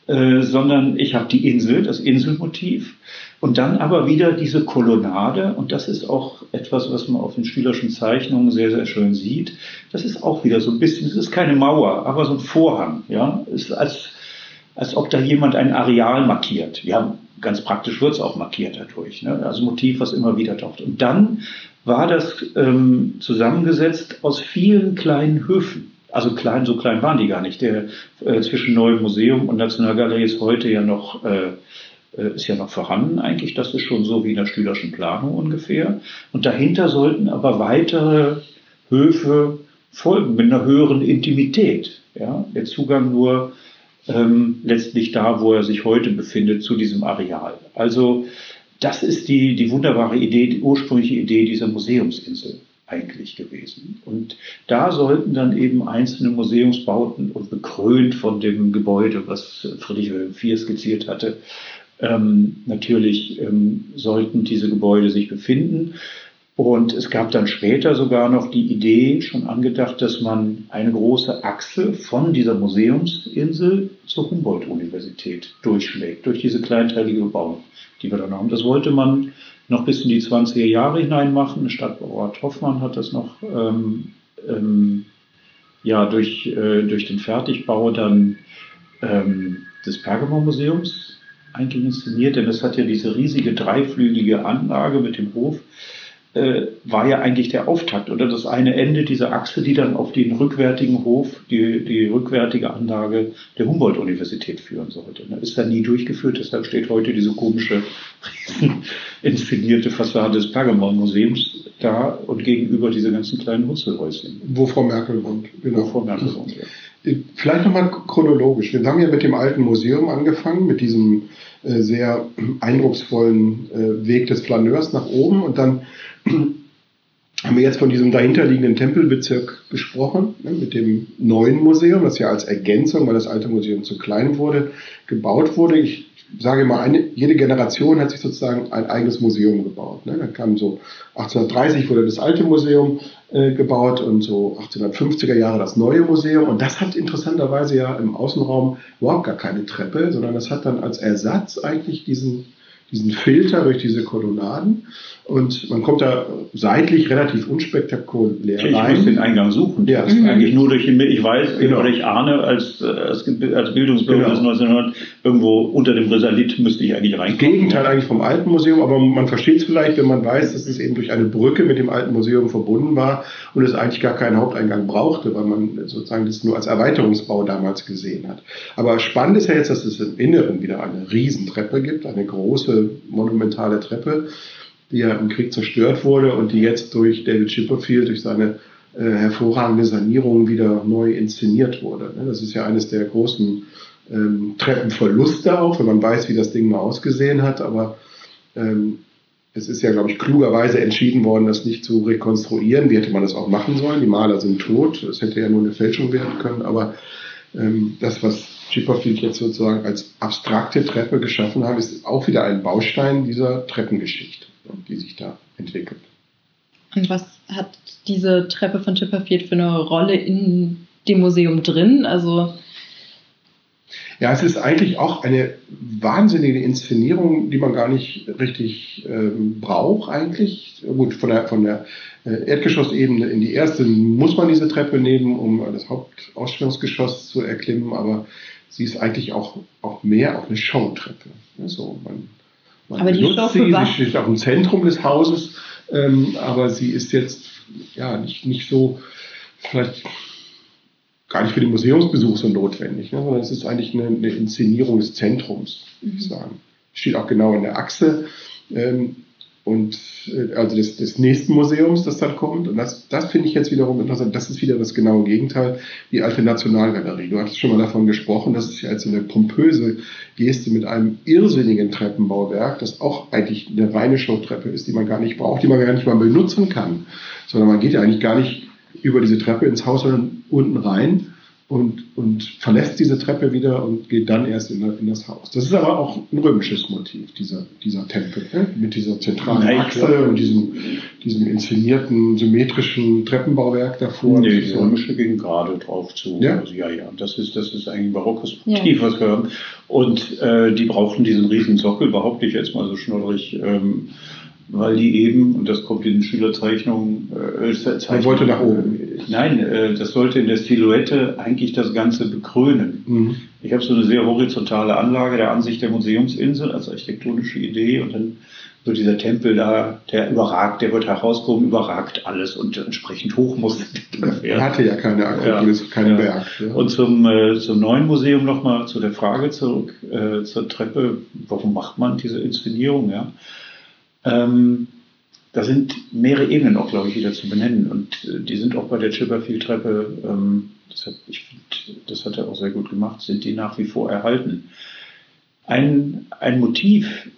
äh, sondern ich habe die Insel, das Inselmotiv, und dann aber wieder diese Kolonnade, und das ist auch etwas, was man auf den schülerischen Zeichnungen sehr, sehr schön sieht. Das ist auch wieder so ein bisschen, es ist keine Mauer, aber so ein Vorhang, ja, es ist als, als ob da jemand ein Areal markiert. Haben ganz praktisch wird es auch markiert dadurch. Ne? Also Motiv, was immer wieder taucht. Und dann war das ähm, zusammengesetzt aus vielen kleinen Höfen. Also klein, so klein waren die gar nicht. Der äh, zwischen Neuem Museum und Nationalgalerie ist heute ja noch äh, äh, ist ja noch vorhanden eigentlich. Das ist schon so wie in der Stühlerschen Planung ungefähr. Und dahinter sollten aber weitere Höfe folgen mit einer höheren Intimität. Ja? Der Zugang nur ähm, letztlich da, wo er sich heute befindet, zu diesem Areal. Also das ist die, die wunderbare Idee, die ursprüngliche Idee dieser Museumsinsel eigentlich gewesen. Und da sollten dann eben einzelne Museumsbauten und bekrönt von dem Gebäude, was Friedrich Wilhelm IV skizziert hatte, ähm, natürlich ähm, sollten diese Gebäude sich befinden. Und es gab dann später sogar noch die Idee, schon angedacht, dass man eine große Achse von dieser Museumsinsel zur Humboldt-Universität durchschlägt, durch diese kleinteilige Bebauung, die wir dann haben. Das wollte man noch bis in die 20er Jahre hinein machen. Stadtbaurat Hoffmann hat das noch ähm, ähm, ja, durch, äh, durch den Fertigbau dann ähm, des Pergamon-Museums eigentlich inszeniert, denn es hat ja diese riesige dreiflügelige Anlage mit dem Hof äh, war ja eigentlich der Auftakt oder das eine Ende dieser Achse, die dann auf den rückwärtigen Hof, die, die rückwärtige Anlage der Humboldt-Universität führen sollte. Das ist dann nie durchgeführt, deshalb steht heute diese komische, inszenierte Fassade des Pergamon-Museums da und gegenüber diese ganzen kleinen Hutzelhäuschen. Wo Frau Merkel wohnt. Genau. Wo Frau Merkel wohnt, ja. Vielleicht nochmal chronologisch. Wir haben ja mit dem alten Museum angefangen, mit diesem äh, sehr eindrucksvollen äh, Weg des Flaneurs nach oben und dann haben wir jetzt von diesem dahinterliegenden Tempelbezirk gesprochen, ne, mit dem neuen Museum, das ja als Ergänzung, weil das alte Museum zu klein wurde, gebaut wurde. Ich sage mal, eine, jede Generation hat sich sozusagen ein eigenes Museum gebaut. Ne. Dann kam so 1830 wurde das alte Museum äh, gebaut und so 1850er Jahre das neue Museum. Und das hat interessanterweise ja im Außenraum überhaupt gar keine Treppe, sondern das hat dann als Ersatz eigentlich diesen diesen Filter durch diese Kolonnaden und man kommt da seitlich relativ unspektakulär ich rein. muss den Eingang suchen. Ja. Das ist eigentlich nur durch den, ich weiß, Genau. oder ich ahne, als, als, als Bildungsbürger Genau. des 1900, irgendwo unter dem Risalit müsste ich eigentlich Das reinkommen. Gegenteil eigentlich vom alten Museum, aber man versteht es vielleicht, wenn man weiß, dass es eben durch eine Brücke mit dem alten Museum verbunden war und es eigentlich gar keinen Haupteingang brauchte, weil man sozusagen das nur als Erweiterungsbau damals gesehen hat. Aber spannend ist ja jetzt, dass es im Inneren wieder eine Riesentreppe gibt, eine große monumentale Treppe, die ja im Krieg zerstört wurde und die jetzt durch David Chipperfield, durch seine äh, hervorragende Sanierung wieder neu inszeniert wurde. Ne? Das ist ja eines der großen ähm, Treppenverluste auch, wenn man weiß, wie das Ding mal ausgesehen hat. Aber ähm, es ist ja, glaube ich, klugerweise entschieden worden, das nicht zu rekonstruieren. Wie hätte man das auch machen sollen? Die Maler sind tot. Es hätte ja nur eine Fälschung werden können. Aber ähm, das, was Chipperfield jetzt sozusagen als abstrakte Treppe geschaffen hat, ist auch wieder ein Baustein dieser Treppengeschichte, die sich da entwickelt. Und was hat diese Treppe von Chipperfield für eine Rolle in dem Museum drin? Also Ja, es ist eigentlich auch eine wahnsinnige Inszenierung, die man gar nicht richtig ähm, braucht eigentlich. Gut, von der, von der äh, Erdgeschossebene in die erste muss man diese Treppe nehmen, um das Hauptausstellungsgeschoss zu erklimmen, aber sie ist eigentlich auch, auch mehr auch eine Showtreppe. Ja, so, man, man Aber die benutzt sie, sie steht auch im Zentrum des Hauses, ähm, aber sie ist jetzt ja nicht, nicht so vielleicht gar nicht für den Museumsbesuch so notwendig, ne, sondern es ist eigentlich eine, eine Inszenierung des Zentrums, würde ich sagen. Steht auch genau in der Achse ähm, und äh, also des, des nächsten Museums, das dann kommt. Und das, das finde ich jetzt wiederum interessant. Das ist wieder das genaue Gegenteil, die alte Nationalgalerie. Du hattest schon mal davon gesprochen, das ist ja jetzt so eine pompöse Geste mit einem irrsinnigen Treppenbauwerk, das auch eigentlich eine reine Showtreppe ist, die man gar nicht braucht, die man gar nicht mal benutzen kann, sondern man geht ja eigentlich gar nicht über diese Treppe ins Haus, sondern unten rein und, und verlässt diese Treppe wieder und geht dann erst in, in das Haus. Das ist aber auch ein römisches Motiv, dieser, dieser Tempel, ne? mit dieser zentralen Ja, ich Achse und diesem, diesem inszenierten, symmetrischen Treppenbauwerk davor. Nee, Das römische ging gerade drauf zu. Ja? Also, ja, ja. Das ist, das ist eigentlich ein barockes Ja. Motiv, was wir haben. Und äh, die brauchten diesen riesen Sockel, behaupte ich jetzt mal so schnoddrig, ähm, weil die eben, und das kommt in den Schülerzeichnungen, äh, Zeichnungen, wollte nach oben. Äh, nein, äh, das sollte in der Silhouette eigentlich das Ganze bekrönen. Mhm. Ich habe so eine sehr horizontale Anlage der Ansicht der Museumsinsel als architektonische Idee und dann wird dieser Tempel da, der überragt, der wird herauskommen, überragt alles und entsprechend hoch muss dann Er hatte ja keine Akropolis, Ja. keinen Ja. Berg. Ja. Und zum, äh, zum neuen Museum nochmal zu der Frage zurück, äh, zur Treppe, warum macht man diese Inszenierung, ja? Ähm, da sind mehrere Ebenen auch, glaube ich, wieder zu benennen. Und äh, die sind auch bei der Chipperfield-Treppe, ähm, das, hat, ich find, das hat er auch sehr gut gemacht, sind die nach wie vor erhalten. Ein, ein Motiv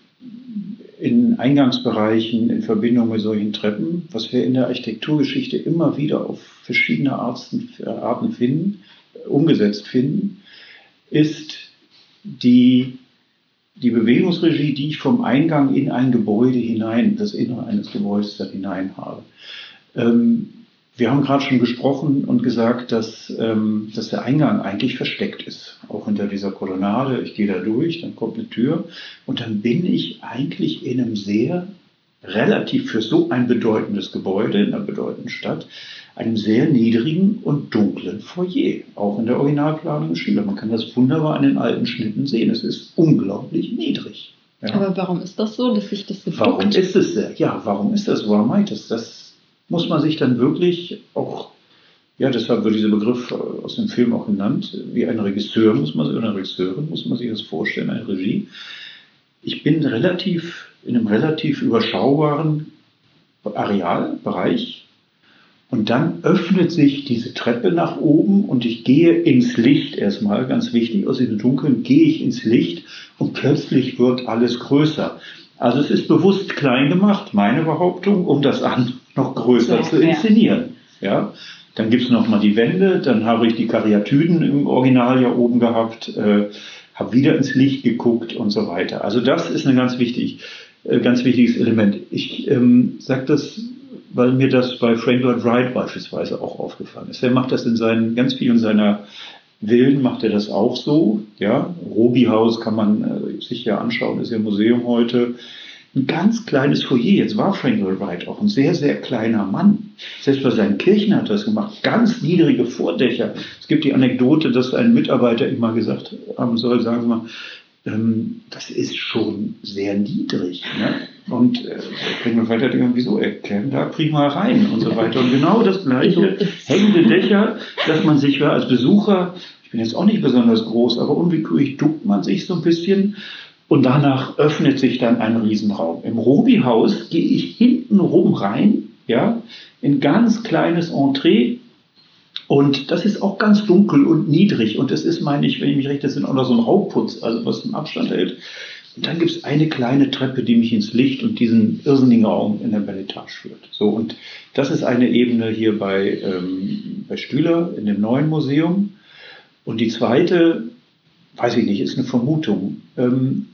in Eingangsbereichen in Verbindung mit solchen Treppen, was wir in der Architekturgeschichte immer wieder auf verschiedene Arten, Arten finden, äh, umgesetzt finden, ist die, die Bewegungsregie, die ich vom Eingang in ein Gebäude hinein, das Innere eines Gebäudes dann hinein habe. Ähm, wir haben gerade schon gesprochen und gesagt, dass, ähm, dass der Eingang eigentlich versteckt ist, auch hinter dieser Kolonnade. Ich gehe da durch, dann kommt eine Tür und dann bin ich eigentlich in einem sehr relativ für so ein bedeutendes Gebäude in einer bedeutenden Stadt, einem sehr niedrigen und dunklen Foyer, auch in der Originalplanung Schüler. Man kann das wunderbar an den alten Schnitten sehen. Es ist unglaublich niedrig. Ja. Aber warum ist das so, dass sich das so Warum duckt? ist es sehr? Ja, warum ist das? Warum meint es? Das muss man sich dann wirklich auch, ja, deshalb wird dieser Begriff äh, aus dem Film auch genannt, wie ein Regisseur muss man, oder eine Regisseurin muss man sich das vorstellen, eine Regie. Ich bin relativ, in einem relativ überschaubaren Arealbereich und dann öffnet sich diese Treppe nach oben und ich gehe ins Licht erstmal, ganz wichtig, aus dem Dunkeln gehe ich ins Licht und plötzlich wird alles größer. Also es ist bewusst klein gemacht, meine Behauptung, um das an noch größer Ja, zu ja. inszenieren. Ja? Dann gibt es nochmal die Wände, dann habe ich die Karyatiden im Original ja oben gehabt, äh, habe wieder ins Licht geguckt und so weiter. Also das ist ein ganz, wichtig, äh, ganz wichtiges Element. Ich ähm, sage das, weil mir das bei Frank Lloyd Wright beispielsweise auch aufgefallen ist. Er macht das in seinen, ganz vielen seiner Willen macht er das auch so. Ja, Robi-Haus kann man äh, sich ja anschauen, ist ja Museum heute. Ein ganz kleines Foyer. Jetzt war Frank Lloyd Wright auch ein sehr, sehr kleiner Mann. Selbst bei seinen Kirchen hat er das gemacht. Ganz niedrige Vordächer. Es gibt die Anekdote, dass ein Mitarbeiter ihm mal gesagt haben soll, sagen Sie mal, ähm, das ist schon sehr niedrig. Ne? Und äh, Pringler Wright hat irgendwie so erklärt, da prima rein und so weiter. Und genau das gleiche, hängende Dächer, dass man sich als Besucher, ich bin jetzt auch nicht besonders groß, aber unwillkürlich duckt man sich so ein bisschen und danach öffnet sich dann ein Riesenraum. Im Robi-Haus gehe ich hinten rum rein, ja, in ganz kleines Entree. Und das ist auch ganz dunkel und niedrig. Und das ist, meine ich, wenn ich mich recht, das sind auch noch so ein Raubputz, also was im Abstand hält. Und dann gibt es eine kleine Treppe, die mich ins Licht und diesen irrsinnigen Raum in der Belletage führt. So, und das ist eine Ebene hier bei, ähm, bei Stühler in dem neuen Museum. Und die zweite, weiß ich nicht, ist eine Vermutung. Ähm,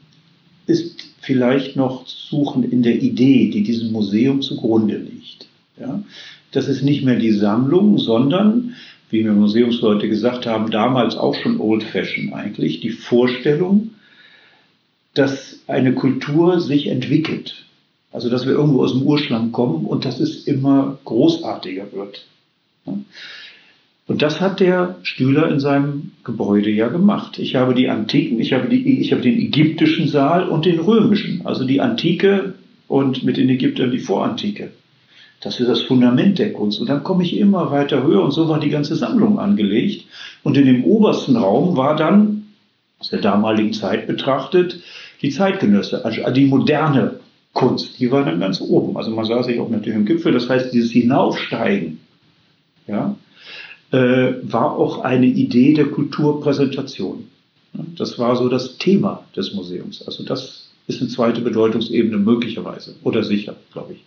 ist vielleicht noch suchen in der Idee, die diesem Museum zugrunde liegt. Ja? Das ist nicht mehr die Sammlung, sondern, wie mir Museumsleute gesagt haben, damals auch schon old fashion eigentlich, die Vorstellung, dass eine Kultur sich entwickelt. Also, dass wir irgendwo aus dem Urschlang kommen und dass es immer großartiger wird. Und das hat der Stühler in seinem Gebäude ja gemacht. Ich habe die Antiken, ich habe, die, ich habe den ägyptischen Saal und den römischen, also die Antike und mit den Ägyptern die Vorantike. Das ist das Fundament der Kunst. Und dann komme ich immer weiter höher und so war die ganze Sammlung angelegt. Und in dem obersten Raum war dann, aus der damaligen Zeit betrachtet, die Zeitgenösse, also die moderne Kunst. Die war dann ganz oben. Also man sah sich auch natürlich im Gipfel. Das heißt, dieses Hinaufsteigen, ja, äh, war auch eine Idee der Kulturpräsentation. Das war so das Thema des Museums. Also das ist eine zweite Bedeutungsebene möglicherweise oder sicher, glaube ich.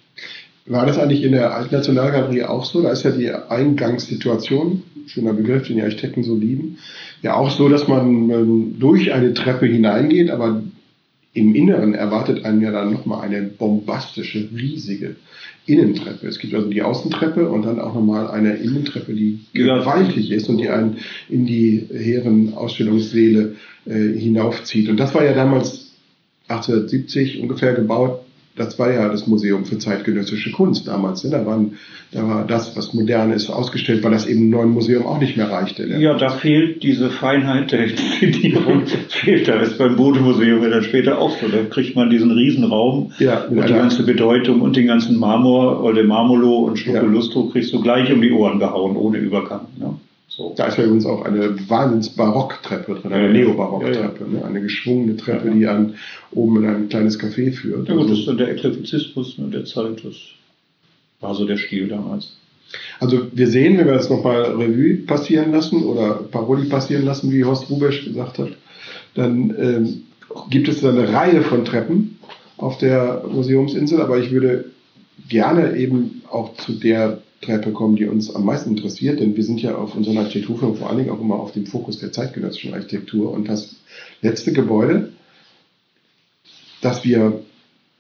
War das eigentlich in der Alten Nationalgalerie auch so? Da ist ja die Eingangssituation, schöner Begriff, den die Architekten so lieben, ja auch so, dass man ähm, durch eine Treppe hineingeht, aber im Inneren erwartet einen ja dann nochmal eine bombastische, riesige Innentreppe. Es gibt also die Außentreppe und dann auch nochmal eine Innentreppe, die gewaltig ist und die einen in die hehren Ausstellungssäle äh, hinaufzieht. Und das war ja damals 1870 ungefähr gebaut das war ja das Museum für zeitgenössische Kunst damals. Ne? Da, waren, da war das, was modern ist, ausgestellt, weil das eben im neuen Museum auch nicht mehr reichte. Ne? Ja, da fehlt diese Feinheit der Inszenierung. fehlt da. Ist beim Bodemuseum ja dann später auch so. Da kriegt man diesen Riesenraum ja, und die ganze Bedeutung und den ganzen Marmor oder Marmolo und Schokolustro ja. kriegst du gleich um die Ohren gehauen, ohne Übergang. Ne? So. Da ist ja übrigens auch eine Wahnsinns-Barocktreppe drin, eine Neobarocktreppe, ja, ja. ne? eine geschwungene Treppe, die an oben in ein kleines Café führt. Ja gut, also, das ist der Eklektizismus ne, der Zeit, das war so der Stil damals. Also wir sehen, wenn wir das nochmal Revue passieren lassen oder Paroli passieren lassen, wie Horst Rubesch gesagt hat, dann ähm, gibt es da eine Reihe von Treppen auf der Museumsinsel, aber ich würde gerne eben auch zu der Treppe kommen, die uns am meisten interessiert, denn wir sind ja auf unserer Architekturführung vor allen Dingen auch immer auf dem Fokus der zeitgenössischen Architektur. Und das letzte Gebäude, das wir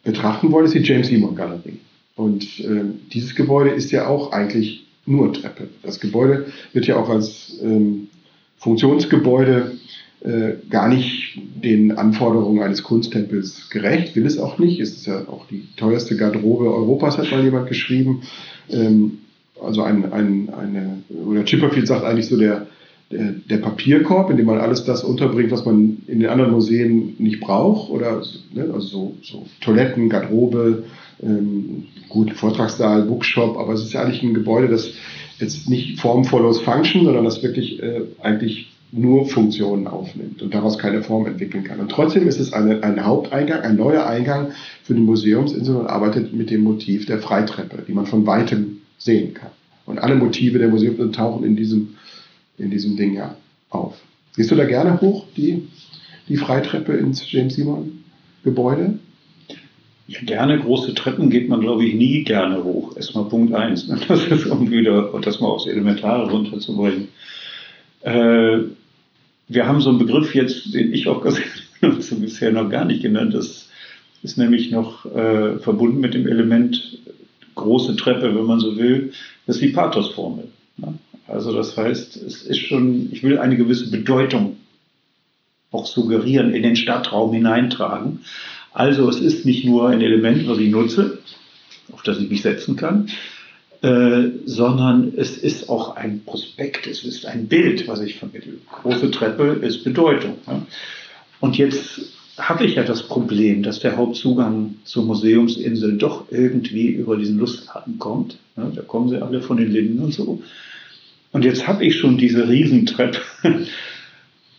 betrachten wollen, ist die James Simon Galerie. Und äh, dieses Gebäude ist ja auch eigentlich nur Treppe. Das Gebäude wird ja auch als ähm, Funktionsgebäude äh, gar nicht den Anforderungen eines Kunsttempels gerecht, will es auch nicht. Es ist ja auch die teuerste Garderobe Europas, hat mal jemand geschrieben. Ähm, also ein, ein, eine, oder Chipperfield sagt eigentlich so der, der, der, Papierkorb, in dem man alles das unterbringt, was man in den anderen Museen nicht braucht, oder ne, also so, so Toiletten, Garderobe, ähm, gut, Vortragssaal, Bookshop, aber es ist ja eigentlich ein Gebäude, das jetzt nicht Form follows Function, sondern das wirklich äh, eigentlich nur Funktionen aufnimmt und daraus keine Form entwickeln kann. Und trotzdem ist es eine, ein Haupteingang, ein neuer Eingang für die Museumsinsel und arbeitet mit dem Motiv der Freitreppe, die man von weitem sehen kann. Und alle Motive der Museum tauchen in diesem, in diesem Ding ja auf. Gehst du da gerne hoch, die, die Freitreppe ins James Simon Gebäude? Ja, gerne. Große Treppen geht man, glaube ich, nie gerne hoch. Erstmal Punkt eins. Ne? Das ist um wieder, das mal aufs Elementare runterzubringen. Äh, wir haben so einen Begriff jetzt, den ich auch bisher noch gar nicht genannt. Das ist nämlich noch äh, verbunden mit dem Element große Treppe, wenn man so will, das ist die Pathos-Formel. Ne? Also das heißt, es ist schon, ich will eine gewisse Bedeutung auch suggerieren, in den Stadtraum hineintragen. Also es ist nicht nur ein Element, was ich nutze, auf das ich mich setzen kann, äh, sondern es ist auch ein Prospekt, es ist ein Bild, was ich vermittle. Große Treppe ist Bedeutung. Ja. Und jetzt habe ich ja das Problem, dass der Hauptzugang zur Museumsinsel doch irgendwie über diesen Lustgarten kommt. Ja, da kommen sie alle von den Linden und so. Und jetzt habe ich schon diese Riesentreppe.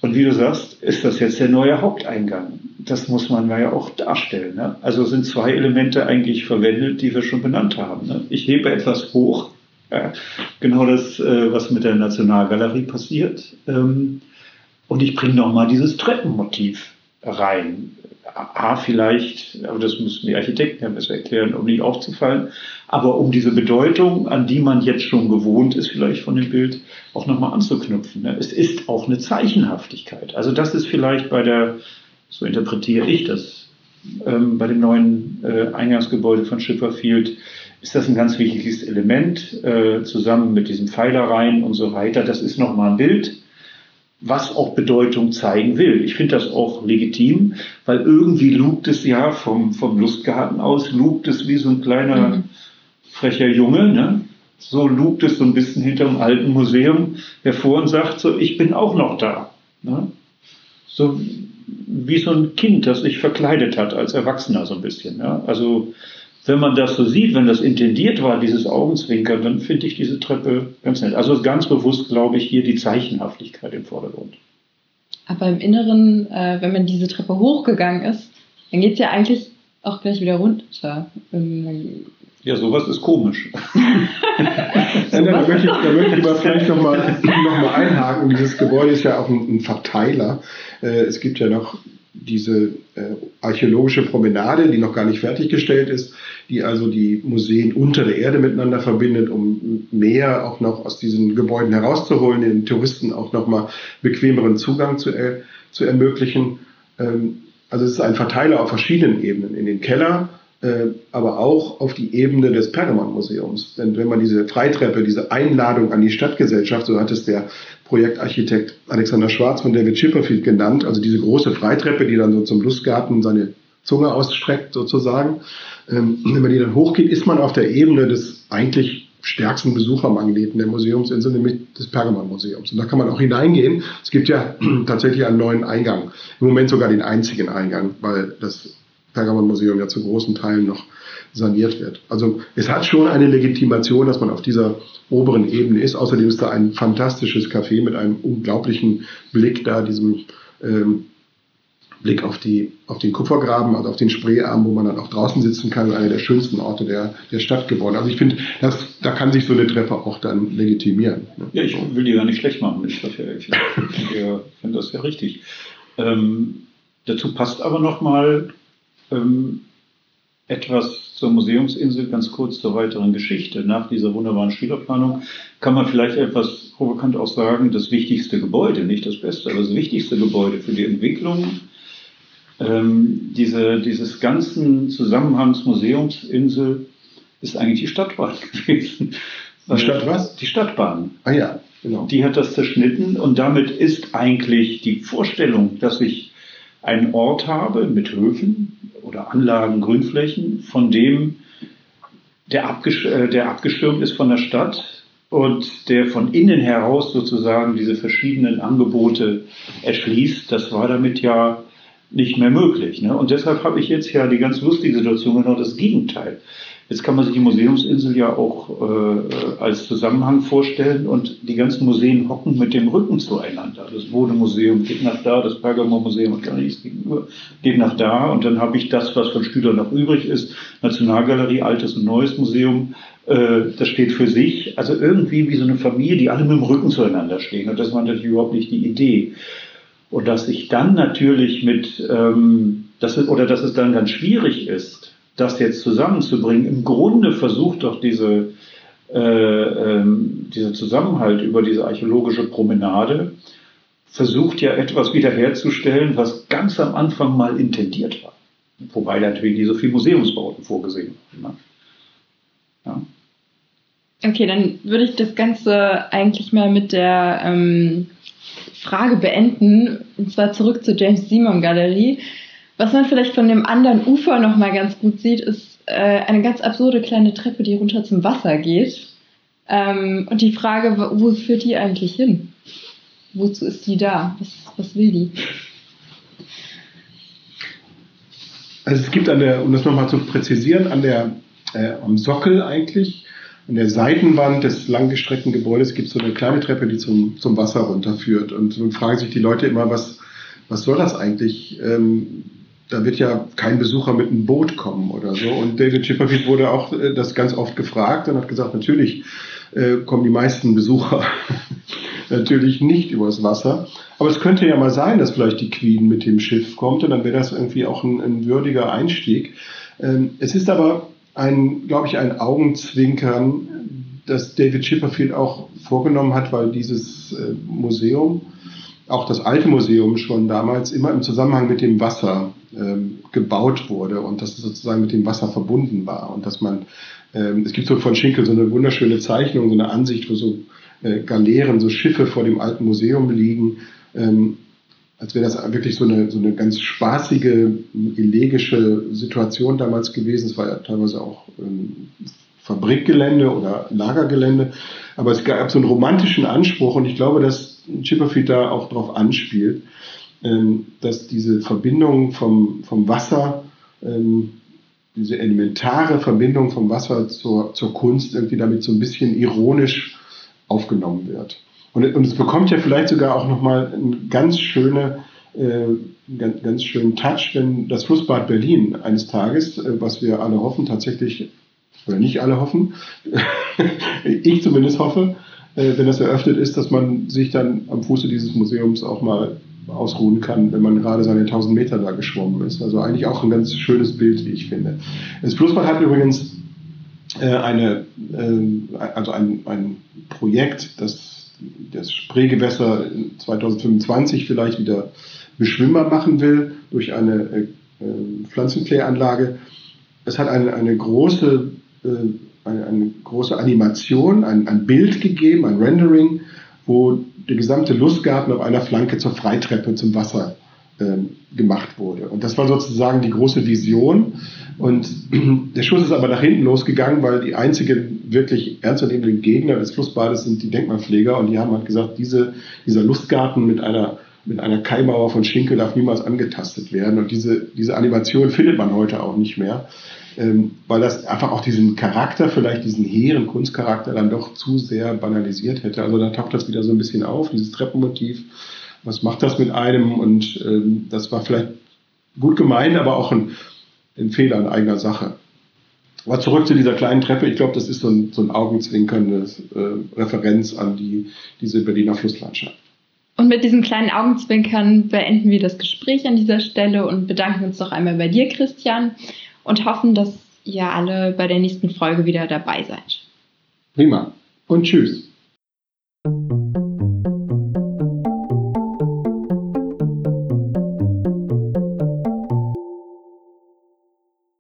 Und wie du sagst, ist das jetzt der neue Haupteingang? Das muss man ja auch darstellen. Ne? Also sind zwei Elemente eigentlich verwendet, die wir schon benannt haben. Ne? Ich hebe etwas hoch, ja, genau das, äh, was mit der Nationalgalerie passiert. Ähm, und ich bringe nochmal dieses Treppenmotiv rein. A, vielleicht, aber das müssen die Architekten ja besser erklären, um nicht aufzufallen, aber um diese Bedeutung, an die man jetzt schon gewohnt ist, vielleicht von dem Bild, auch nochmal anzuknüpfen. Ne? Es ist auch eine Zeichenhaftigkeit. Also das ist vielleicht bei der, so interpretiere ich das, ähm, bei dem neuen äh, Eingangsgebäude von Schipperfield, ist das ein ganz wichtiges Element, äh, zusammen mit diesen Pfeilereien und so weiter. Das ist nochmal ein Bild was auch Bedeutung zeigen will. Ich finde das auch legitim, weil irgendwie lugt es ja vom, vom Lustgarten aus, lugt es wie so ein kleiner mhm. frecher Junge, ne? So lugt es so ein bisschen hinterm alten Museum hervor und sagt so, ich bin auch noch da. Ne? So wie so ein Kind, das sich verkleidet hat als Erwachsener so ein bisschen. Ja? Also wenn man das so sieht, wenn das intendiert war, dieses Augenzwinkern, dann finde ich diese Treppe ganz nett. Also ganz bewusst, glaube ich, hier die Zeichenhaftigkeit im Vordergrund. Aber im Inneren, äh, wenn man diese Treppe hochgegangen ist, dann geht es ja eigentlich auch gleich wieder runter. Ähm, ja, sowas ist komisch. ja, da, möchte ich, da möchte ich aber vielleicht nochmal noch mal einhaken. Dieses Gebäude ist ja auch ein, ein Verteiler. Äh, es gibt ja noch diese äh, archäologische Promenade, die noch gar nicht fertiggestellt ist, die also die Museen unter der Erde miteinander verbindet, um mehr auch noch aus diesen Gebäuden herauszuholen, den Touristen auch nochmal bequemeren Zugang zu, äh, zu ermöglichen. Ähm, also es ist ein Verteiler auf verschiedenen Ebenen. In den Keller äh, aber auch auf die Ebene des Pergamon-Museums. Denn wenn man diese Freitreppe, diese Einladung an die Stadtgesellschaft, so hat es der Projektarchitekt Alexander Schwarz von David Chipperfield genannt, also diese große Freitreppe, die dann so zum Lustgarten seine Zunge ausstreckt sozusagen. Ähm, wenn man die dann hochgeht, ist man auf der Ebene des eigentlich stärksten Besuchermagneten der Museumsinsel, nämlich des Pergamon-Museums. Und da kann man auch hineingehen. Es gibt ja tatsächlich einen neuen Eingang. Im Moment sogar den einzigen Eingang, weil das Pergamon-Museum ja zu großen Teilen noch saniert wird. Also es hat schon eine Legitimation, dass man auf dieser oberen Ebene ist. Außerdem ist da ein fantastisches Café mit einem unglaublichen Blick da, diesem ähm, Blick auf, die, auf den Kupfergraben, also auf den Spreearm, wo man dann auch draußen sitzen kann, einer der schönsten Orte der, der Stadt geworden. Also ich finde, da kann sich so eine Treppe auch dann legitimieren. Ne? Ja, ich will die gar nicht schlecht machen. Ich, ich, ich finde das ja richtig. Ähm, dazu passt aber nochmal ähm, etwas zur Museumsinsel, ganz kurz zur weiteren Geschichte. Nach dieser wunderbaren Schülerplanung kann man vielleicht etwas provokant auch sagen, das wichtigste Gebäude, nicht das Beste, aber das wichtigste Gebäude für die Entwicklung ähm, diese, dieses ganzen Zusammenhangs Museumsinsel ist eigentlich die Stadtbahn gewesen. Die Stadt was? Die Stadtbahn. Ah ja, genau. Die hat das zerschnitten und damit ist eigentlich die Vorstellung, dass ich einen Ort habe mit Höfen, oder Anlagen, Grünflächen, von dem der, abgesch äh, der abgeschirmt ist von der Stadt und der von innen heraus sozusagen diese verschiedenen Angebote erschließt. Das war damit ja nicht mehr möglich. Ne? Und deshalb habe ich jetzt ja die ganz lustige Situation, genau das Gegenteil. Jetzt kann man sich die Museumsinsel ja auch äh, als Zusammenhang vorstellen und die ganzen Museen hocken mit dem Rücken zueinander. Das Bodemuseum geht nach da, das Pergamon-Museum und gar nichts gegenüber geht nach da und dann habe ich das, was von Stüder noch übrig ist, Nationalgalerie, altes und neues Museum, äh, das steht für sich. Also irgendwie wie so eine Familie, die alle mit dem Rücken zueinander stehen und das war natürlich überhaupt nicht die Idee. Und dass ich dann natürlich mit, ähm, dass es, oder dass es dann ganz schwierig ist, das jetzt zusammenzubringen. Im Grunde versucht doch diese, äh, ähm, dieser Zusammenhalt über diese archäologische Promenade, versucht ja etwas wiederherzustellen, was ganz am Anfang mal intendiert war. Wobei natürlich nicht so viel Museumsbauten vorgesehen waren. Ja. Okay, dann würde ich das Ganze eigentlich mal mit der ähm, Frage beenden, und zwar zurück zur James Simon Galerie. Was man vielleicht von dem anderen Ufer nochmal ganz gut sieht, ist äh, eine ganz absurde kleine Treppe, die runter zum Wasser geht. Ähm, und die Frage, wo führt die eigentlich hin? Wozu ist die da? Was, was will die? Also es gibt an der, um das nochmal zu präzisieren, an der, äh, am Sockel eigentlich, an der Seitenwand des langgestreckten Gebäudes gibt es so eine kleine Treppe, die zum, zum Wasser runterführt. Und nun fragen sich die Leute immer, was, was soll das eigentlich? Ähm, da wird ja kein Besucher mit einem Boot kommen oder so. Und David Chipperfield wurde auch äh, das ganz oft gefragt und hat gesagt, natürlich äh, kommen die meisten Besucher natürlich nicht übers Wasser. Aber es könnte ja mal sein, dass vielleicht die Queen mit dem Schiff kommt und dann wäre das irgendwie auch ein, ein würdiger Einstieg. Ähm, es ist aber ein, glaube ich, ein Augenzwinkern, das David Chipperfield auch vorgenommen hat, weil dieses äh, Museum, auch das alte Museum schon damals immer im Zusammenhang mit dem Wasser ähm, gebaut wurde und dass es sozusagen mit dem Wasser verbunden war und dass man, ähm, es gibt so von Schinkel so eine wunderschöne Zeichnung, so eine Ansicht, wo so äh, Galeeren, so Schiffe vor dem alten Museum liegen, ähm, als wäre das wirklich so eine, so eine ganz spaßige, elegische Situation damals gewesen. Es war ja teilweise auch ähm, Fabrikgelände oder Lagergelände, aber es gab so einen romantischen Anspruch und ich glaube, dass Chipperfield da auch darauf anspielt, ähm, dass diese Verbindung vom, vom Wasser, ähm, diese elementare Verbindung vom Wasser zur, zur Kunst irgendwie damit so ein bisschen ironisch aufgenommen wird. Und, und es bekommt ja vielleicht sogar auch nochmal einen ganz, schöne, äh, ganz, ganz schönen Touch, wenn das Flussbad Berlin eines Tages, äh, was wir alle hoffen, tatsächlich, oder nicht alle hoffen, ich zumindest hoffe, äh, wenn das eröffnet ist, dass man sich dann am Fuße dieses Museums auch mal ausruhen kann, wenn man gerade seine 1000 Meter da geschwommen ist. Also eigentlich auch ein ganz schönes Bild, wie ich finde. Das Flussbad hat übrigens äh, eine, äh, also ein, ein Projekt, das das Spreegewässer 2025 vielleicht wieder beschwimmer machen will durch eine äh, äh, Pflanzenkläranlage. Es hat eine, eine, große, äh, eine, eine, große Animation, ein, ein, Bild gegeben, ein Rendering, wo der gesamte Lustgarten auf einer Flanke zur Freitreppe zum Wasser ähm, gemacht wurde. Und das war sozusagen die große Vision. Und der Schuss ist aber nach hinten losgegangen, weil die einzigen wirklich ernstzunehmenden Gegner des Flussbades sind die Denkmalpfleger. Und die haben halt gesagt, diese, dieser Lustgarten mit einer, mit einer Kaimauer von Schinkel darf niemals angetastet werden. Und diese, diese Animation findet man heute auch nicht mehr. Ähm, weil das einfach auch diesen Charakter, vielleicht diesen hehren Kunstcharakter dann doch zu sehr banalisiert hätte. Also da taucht das wieder so ein bisschen auf, dieses Treppenmotiv was macht das mit einem? Und ähm, das war vielleicht gut gemeint, aber auch ein, ein Fehler in eigener Sache. Aber zurück zu dieser kleinen Treppe. Ich glaube, das ist so ein, so ein augenzwinkerndes äh, Referenz an die, diese Berliner Flusslandschaft. Und mit diesem kleinen Augenzwinkern beenden wir das Gespräch an dieser Stelle und bedanken uns noch einmal bei dir, Christian, und hoffen, dass ihr alle bei der nächsten Folge wieder dabei seid. Prima. Und tschüss.